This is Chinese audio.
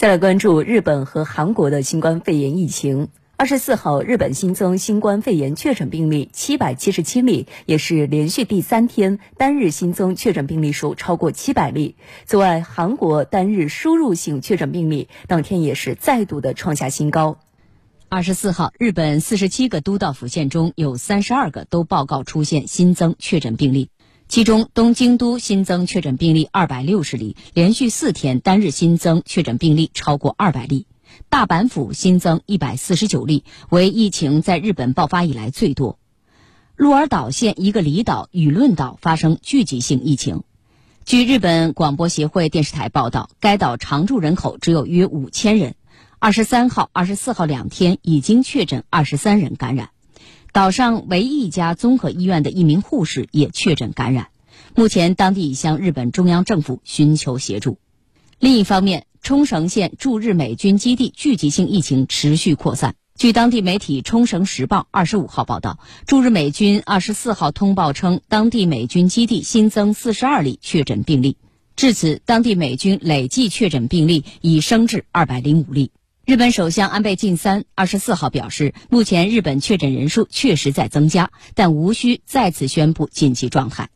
再来关注日本和韩国的新冠肺炎疫情。二十四号，日本新增新冠肺炎确诊病例七百七十七例，也是连续第三天单日新增确诊病例数超过七百例。此外，韩国单日输入性确诊病例当天也是再度的创下新高。二十四号，日本四十七个都道府县中有三十二个都报告出现新增确诊病例，其中东京都新增确诊病例二百六十例，连续四天单日新增确诊病例超过二百例。大阪府新增一百四十九例，为疫情在日本爆发以来最多。鹿儿岛县一个离岛舆论岛发生聚集性疫情。据日本广播协会电视台报道，该岛常住人口只有约五千人。二十三号、二十四号两天已经确诊二十三人感染。岛上唯一一家综合医院的一名护士也确诊感染。目前，当地已向日本中央政府寻求协助。另一方面，冲绳县驻日美军基地聚集性疫情持续扩散。据当地媒体《冲绳时报》二十五号报道，驻日美军二十四号通报称，当地美军基地新增四十二例确诊病例。至此，当地美军累计确诊病例已升至二百零五例。日本首相安倍晋三二十四号表示，目前日本确诊人数确实在增加，但无需再次宣布紧急状态。